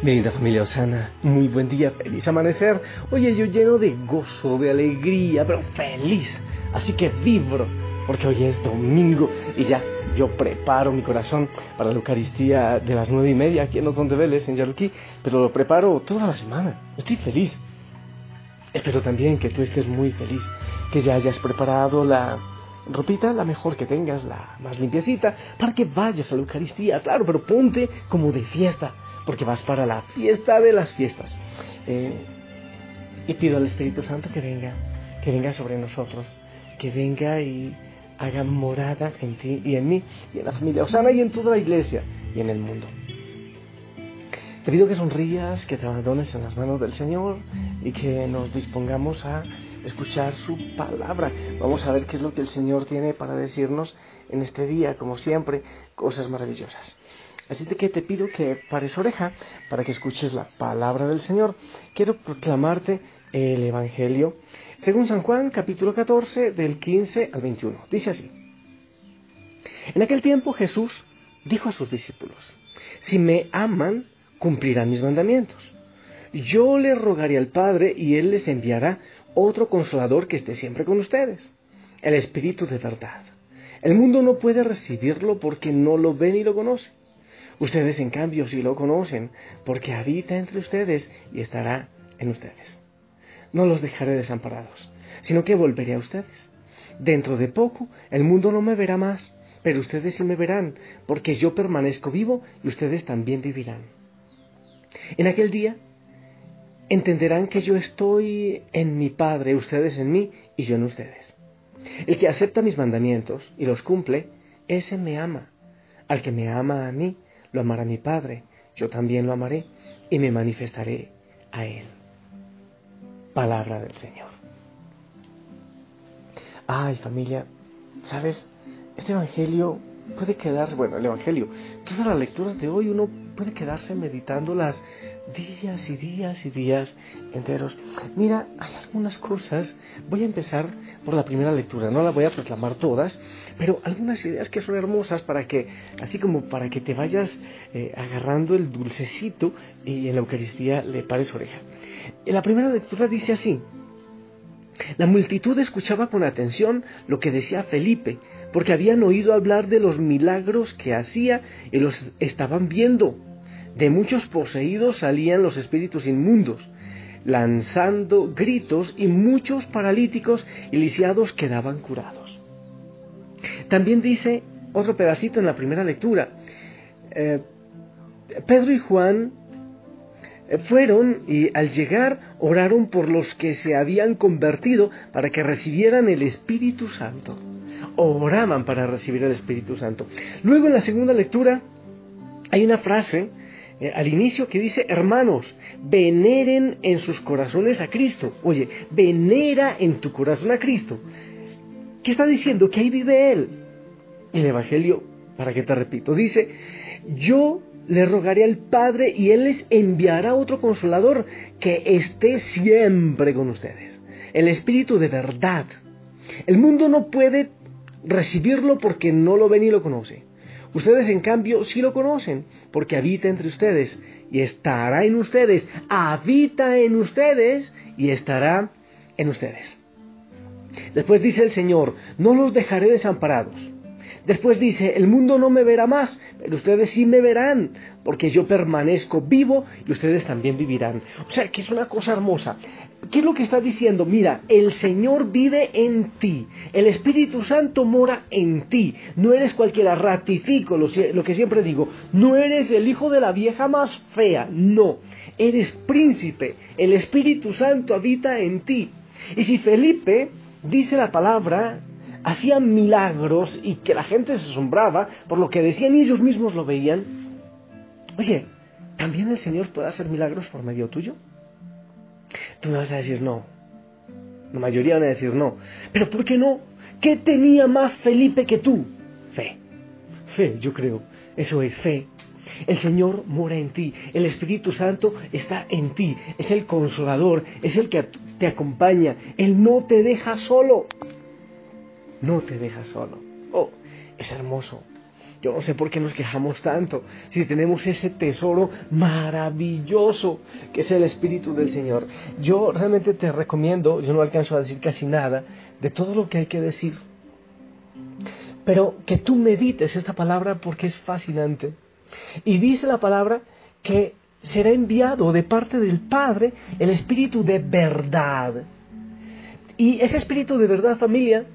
Bienvenida familia Osana, muy buen día, feliz amanecer. Oye, yo lleno de gozo, de alegría, pero feliz. Así que vibro, porque hoy es domingo y ya yo preparo mi corazón para la Eucaristía de las nueve y media aquí en Los de Vélez, en Yaluquí, pero lo preparo toda la semana. Estoy feliz. Espero también que tú estés muy feliz, que ya hayas preparado la ropita, la mejor que tengas, la más limpiecita, para que vayas a la Eucaristía, claro, pero ponte como de fiesta porque vas para la fiesta de las fiestas. Eh, y pido al Espíritu Santo que venga, que venga sobre nosotros, que venga y haga morada en ti y en mí, y en la familia Osana y en toda la iglesia y en el mundo. Te pido que sonrías, que te abandones en las manos del Señor y que nos dispongamos a escuchar su palabra. Vamos a ver qué es lo que el Señor tiene para decirnos en este día, como siempre, cosas maravillosas. Así que te pido que pares oreja para que escuches la palabra del Señor. Quiero proclamarte el Evangelio según San Juan capítulo 14 del 15 al 21. Dice así. En aquel tiempo Jesús dijo a sus discípulos, si me aman, cumplirán mis mandamientos. Yo les rogaré al Padre y Él les enviará otro consolador que esté siempre con ustedes, el Espíritu de verdad. El mundo no puede recibirlo porque no lo ve ni lo conoce Ustedes, en cambio, sí lo conocen, porque habita entre ustedes y estará en ustedes. No los dejaré desamparados, sino que volveré a ustedes. Dentro de poco el mundo no me verá más, pero ustedes sí me verán, porque yo permanezco vivo y ustedes también vivirán. En aquel día entenderán que yo estoy en mi Padre, ustedes en mí y yo en ustedes. El que acepta mis mandamientos y los cumple, ese me ama. Al que me ama a mí, lo amará mi Padre, yo también lo amaré y me manifestaré a Él. Palabra del Señor. Ay familia, ¿sabes? Este Evangelio puede quedar, bueno, el Evangelio, todas las lecturas de hoy uno puede quedarse meditándolas días y días y días enteros. Mira, hay algunas cosas, voy a empezar por la primera lectura, no la voy a proclamar todas, pero algunas ideas que son hermosas para que, así como para que te vayas eh, agarrando el dulcecito y en la Eucaristía le pares oreja. En la primera lectura dice así, la multitud escuchaba con atención lo que decía Felipe, porque habían oído hablar de los milagros que hacía y los estaban viendo. De muchos poseídos salían los espíritus inmundos, lanzando gritos y muchos paralíticos y lisiados quedaban curados. También dice otro pedacito en la primera lectura, eh, Pedro y Juan eh, fueron y al llegar oraron por los que se habían convertido para que recibieran el Espíritu Santo. Oraban para recibir el Espíritu Santo. Luego en la segunda lectura hay una frase eh, al inicio que dice, hermanos, veneren en sus corazones a Cristo. Oye, venera en tu corazón a Cristo. ¿Qué está diciendo? Que ahí vive Él. El Evangelio, para que te repito, dice, yo le rogaré al Padre y Él les enviará otro consolador que esté siempre con ustedes. El Espíritu de verdad. El mundo no puede recibirlo porque no lo ve ni lo conoce. Ustedes, en cambio, sí lo conocen, porque habita entre ustedes y estará en ustedes, habita en ustedes y estará en ustedes. Después dice el Señor, no los dejaré desamparados. Después dice, el mundo no me verá más, pero ustedes sí me verán, porque yo permanezco vivo y ustedes también vivirán. O sea, que es una cosa hermosa. ¿Qué es lo que está diciendo? Mira, el Señor vive en ti, el Espíritu Santo mora en ti, no eres cualquiera, ratifico lo, lo que siempre digo, no eres el hijo de la vieja más fea, no, eres príncipe, el Espíritu Santo habita en ti. Y si Felipe dice la palabra, hacían milagros y que la gente se asombraba por lo que decían y ellos mismos lo veían, oye, ¿también el Señor puede hacer milagros por medio tuyo? Tú me vas a decir no. La mayoría van a decir no. Pero ¿por qué no? ¿Qué tenía más Felipe que tú? Fe. Fe, yo creo. Eso es fe. El Señor mora en ti, el Espíritu Santo está en ti, es el consolador, es el que te acompaña, Él no te deja solo, no te deja solo. Oh, es hermoso. Yo no sé por qué nos quejamos tanto si tenemos ese tesoro maravilloso que es el Espíritu del Señor. Yo realmente te recomiendo, yo no alcanzo a decir casi nada de todo lo que hay que decir, pero que tú medites esta palabra porque es fascinante. Y dice la palabra que será enviado de parte del Padre el Espíritu de verdad. Y ese Espíritu de verdad, familia,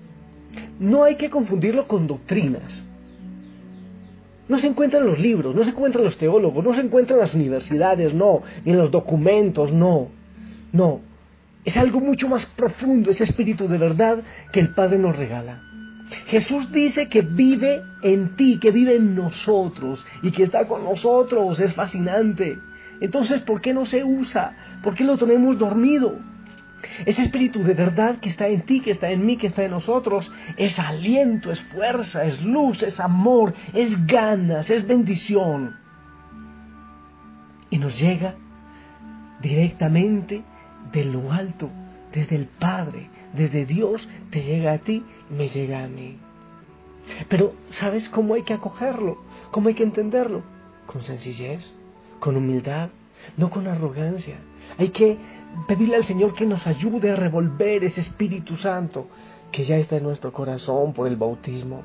no hay que confundirlo con doctrinas. No se encuentra en los libros, no se encuentra en los teólogos, no se encuentra en las universidades, no, ni en los documentos, no. No. Es algo mucho más profundo, ese espíritu de verdad que el Padre nos regala. Jesús dice que vive en ti, que vive en nosotros y que está con nosotros. Es fascinante. Entonces, ¿por qué no se usa? ¿Por qué lo tenemos dormido? Ese espíritu de verdad que está en ti, que está en mí, que está en nosotros, es aliento, es fuerza, es luz, es amor, es ganas, es bendición. Y nos llega directamente de lo alto, desde el Padre, desde Dios, te llega a ti me llega a mí. Pero ¿sabes cómo hay que acogerlo? ¿Cómo hay que entenderlo? Con sencillez, con humildad, no con arrogancia. Hay que pedirle al Señor que nos ayude a revolver ese Espíritu Santo que ya está en nuestro corazón por el bautismo,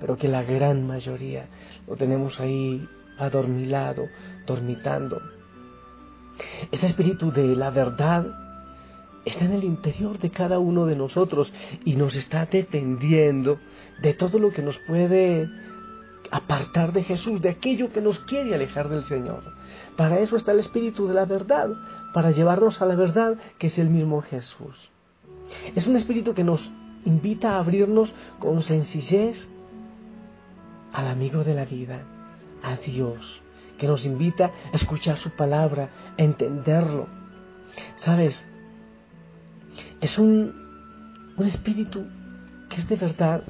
pero que la gran mayoría lo tenemos ahí adormilado, dormitando. Este Espíritu de la verdad está en el interior de cada uno de nosotros y nos está defendiendo de todo lo que nos puede apartar de Jesús, de aquello que nos quiere alejar del Señor. Para eso está el Espíritu de la verdad, para llevarnos a la verdad que es el mismo Jesús. Es un Espíritu que nos invita a abrirnos con sencillez al amigo de la vida, a Dios, que nos invita a escuchar su palabra, a entenderlo. Sabes, es un, un espíritu que es de verdad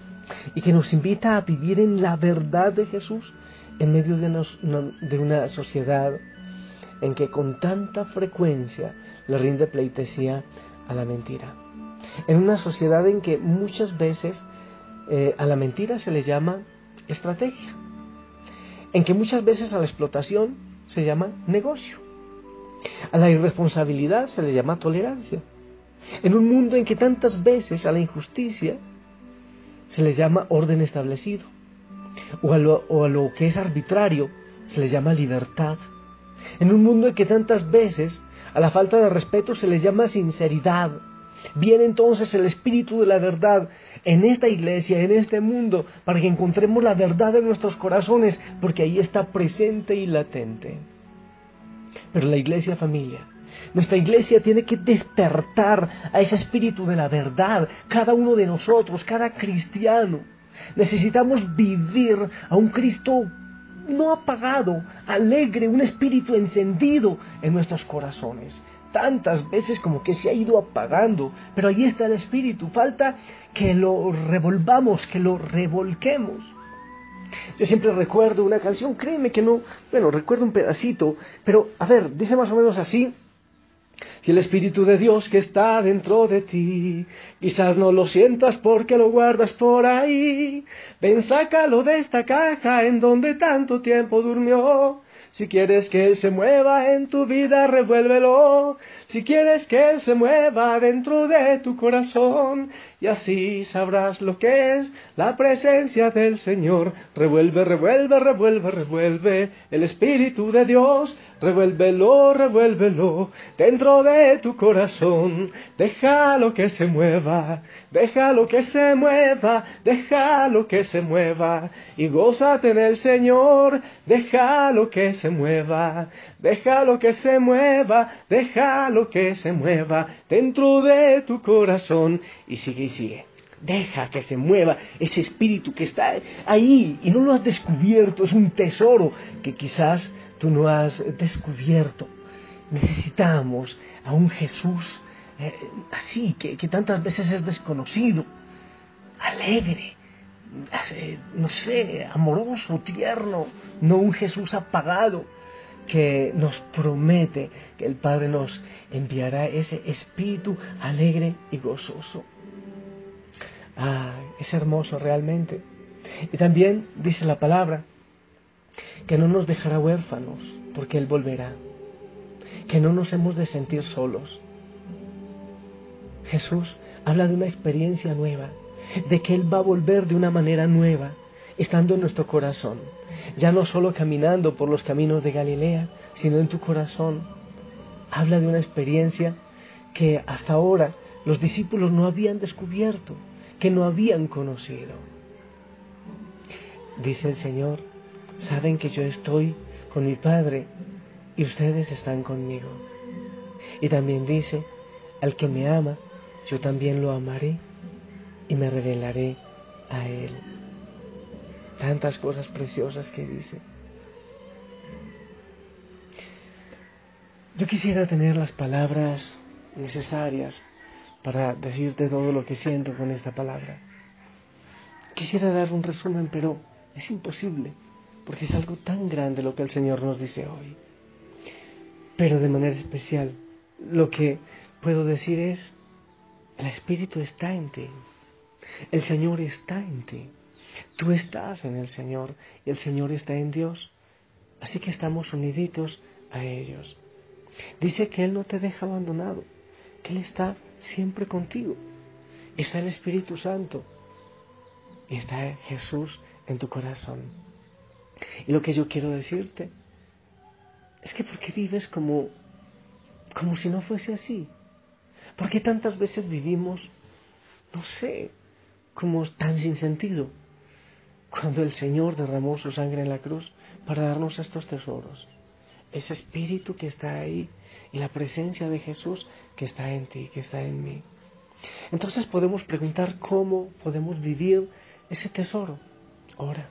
y que nos invita a vivir en la verdad de Jesús en medio de, de una sociedad en que con tanta frecuencia le rinde pleitesía a la mentira. En una sociedad en que muchas veces eh, a la mentira se le llama estrategia. En que muchas veces a la explotación se llama negocio. A la irresponsabilidad se le llama tolerancia. En un mundo en que tantas veces a la injusticia se le llama orden establecido, o a, lo, que es arbitrario se le llama libertad. En un mundo en que tantas veces a la falta de respeto se le llama sinceridad. Viene entonces el Espíritu de la verdad en esta iglesia, en este mundo, para que encontremos la verdad en nuestros corazones, porque ahí está presente y latente. Pero la iglesia familia nuestra iglesia tiene que despertar a ese espíritu de la verdad, cada uno de nosotros, cada cristiano. Necesitamos vivir a un Cristo no apagado, alegre, un espíritu encendido en nuestros corazones. Tantas veces como que se ha ido apagando, pero ahí está el espíritu. Falta que lo revolvamos, que lo revolquemos. Yo siempre recuerdo una canción, créeme que no, bueno, recuerdo un pedacito, pero a ver, dice más o menos así, si el Espíritu de Dios que está dentro de ti, quizás no lo sientas porque lo guardas por ahí, ven sácalo de esta caja en donde tanto tiempo durmió. Si quieres que Él se mueva en tu vida, revuélvelo. Si quieres que se mueva dentro de tu corazón, y así sabrás lo que es la presencia del Señor. Revuelve, revuelve, revuelve, revuelve el Espíritu de Dios, revuélvelo, revuélvelo dentro de tu corazón. Déjalo que se mueva, déjalo que se mueva, déjalo que se mueva, y gózate en el Señor, déjalo que se mueva, déjalo que se mueva, déjalo que se mueva dentro de tu corazón, y sigue y sigue. Deja que se mueva ese espíritu que está ahí y no lo has descubierto, es un tesoro que quizás tú no has descubierto. Necesitamos a un Jesús eh, así, que, tantas veces es desconocido, alegre, eh, no sé, amoroso, tierno, no un Jesús apagado que nos promete que el Padre nos enviará ese espíritu alegre y gozoso. Ah, es hermoso realmente. Y también dice la palabra que no nos dejará huérfanos porque Él volverá, que no nos hemos de sentir solos. Jesús habla de una experiencia nueva, de que Él va a volver de una manera nueva, estando en nuestro corazón, ya no solo caminando por los caminos de Galilea, sino en tu corazón. Habla de una experiencia que hasta ahora los discípulos no habían descubierto, que no habían conocido. Dice el Señor, saben que yo estoy con mi Padre y ustedes están conmigo. Y también dice, al que me ama, yo también lo amaré y me revelaré a él. Tantas cosas preciosas que dice. Yo quisiera tener las palabras necesarias para decirte todo lo que siento con esta palabra. Quisiera dar un resumen, pero es imposible porque es algo tan grande lo que el Señor nos dice hoy. Pero de manera especial, lo que puedo decir es, el Espíritu está en ti, el Señor está en ti, tú estás en el Señor y el Señor está en Dios, así que estamos uniditos a ellos. Dice que Él no te deja abandonado, que Él está siempre contigo. Está el Espíritu Santo y está Jesús en tu corazón. Y lo que yo quiero decirte es que ¿por qué vives como, como si no fuese así? ¿Por qué tantas veces vivimos, no sé, como tan sin sentido? Cuando el Señor derramó su sangre en la cruz para darnos estos tesoros. Ese espíritu que está ahí y la presencia de Jesús que está en ti, que está en mí. Entonces podemos preguntar cómo podemos vivir ese tesoro. Ahora,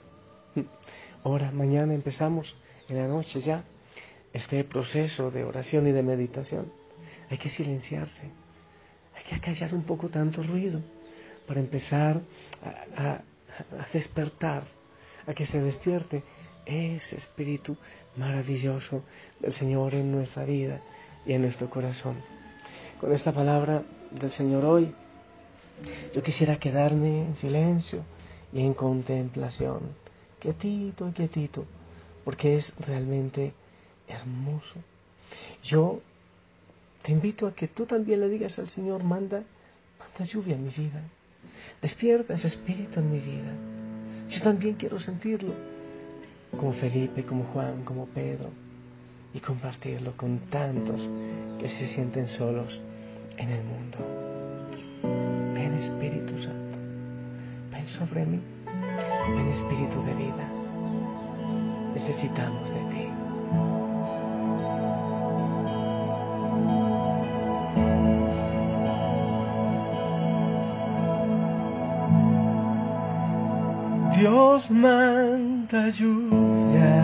Ahora, mañana empezamos en la noche ya este proceso de oración y de meditación. Hay que silenciarse, hay que acallar un poco tanto ruido para empezar a, despertar, a que se despierte ese espíritu maravilloso del Señor en nuestra vida y en nuestro corazón. Con esta palabra del Señor hoy, yo quisiera quedarme en silencio y en contemplación quietito, quietito, porque es realmente hermoso. Yo te invito a que tú también le digas al Señor, manda, manda lluvia en mi vida, despierta ese espíritu en mi vida. Yo también quiero sentirlo, como Felipe, como Juan, como Pedro, y compartirlo con tantos que se sienten solos en el mundo. Ven Espíritu Santo, ven sobre mí en espíritu de vida. Necesitamos de ti. nos manda lluvia.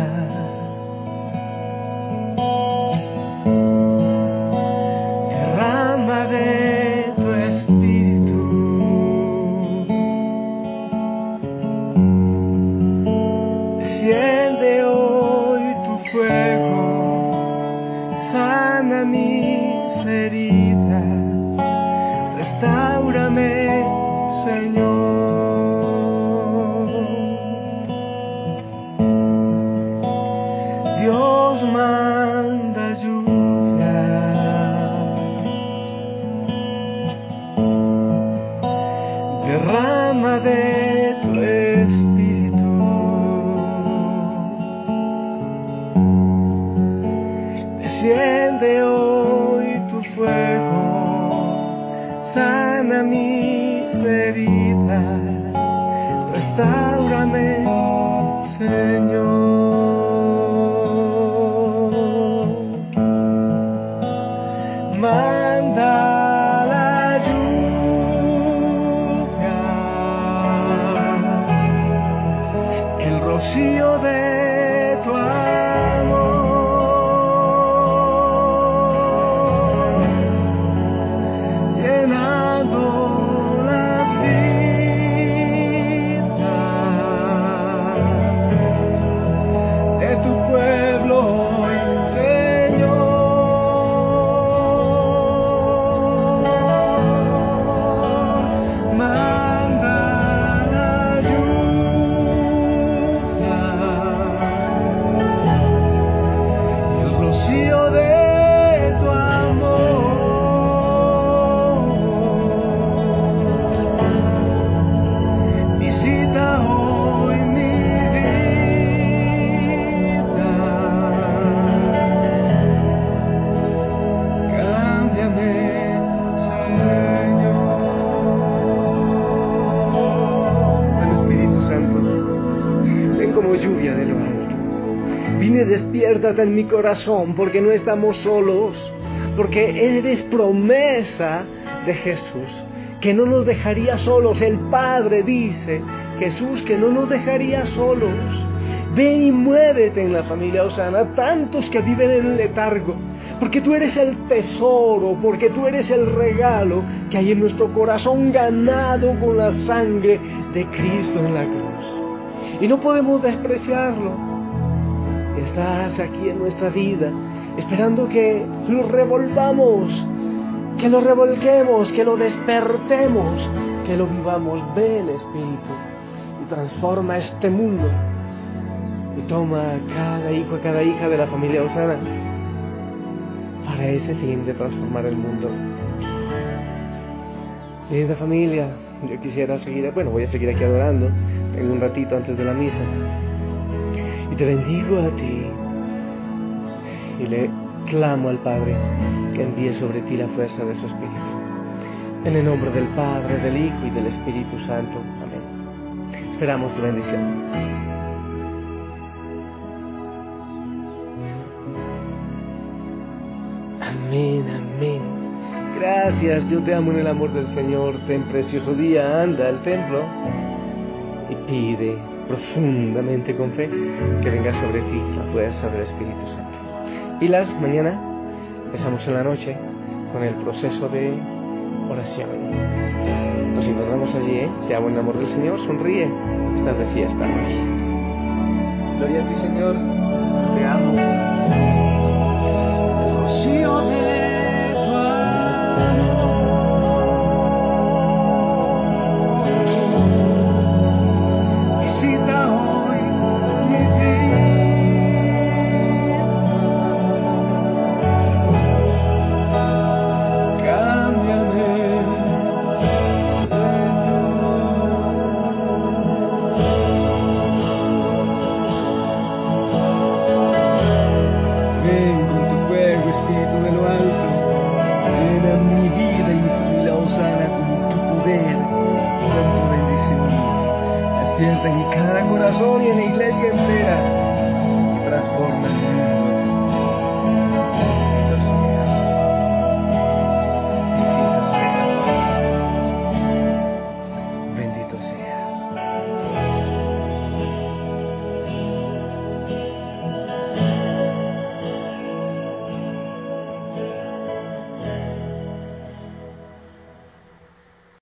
De tu espíritu. Desciende hoy tu fuego, sana mis heridas, restaurame. De lo alto. Vine despiértate en mi corazón porque no estamos solos, porque eres promesa de Jesús, que no nos dejaría solos. El Padre dice, Jesús, que no nos dejaría solos. Ven y muévete en la familia Osana, tantos que viven en el letargo, porque tú eres el tesoro, porque tú eres el regalo que hay en nuestro corazón ganado con la sangre de Cristo en la cruz. Y no podemos despreciarlo. Estás aquí en nuestra vida, esperando que lo revolvamos, que lo revolquemos, que lo despertemos, que lo vivamos. Ven, Espíritu, y transforma este mundo. Y toma a cada hijo, a cada hija de la familia Osana para ese fin de transformar el mundo. Linda familia, yo quisiera seguir, bueno, voy a seguir aquí adorando, en un ratito antes de la misa. Y te bendigo a ti. Y le clamo al Padre que envíe sobre ti la fuerza de su Espíritu. En el nombre del Padre, del Hijo y del Espíritu Santo. Amén. Esperamos tu bendición. Amén, amén. Gracias, yo te amo en el amor del Señor. Ten precioso día, anda al templo pide profundamente con fe que venga sobre ti la fuerza del Espíritu Santo. Y las mañana empezamos en la noche con el proceso de oración. Nos encontramos allí, ¿eh? Te en el amor del Señor, sonríe, estás de fiesta. Gloria a ti, Señor, te amo. Rocío de tu amor.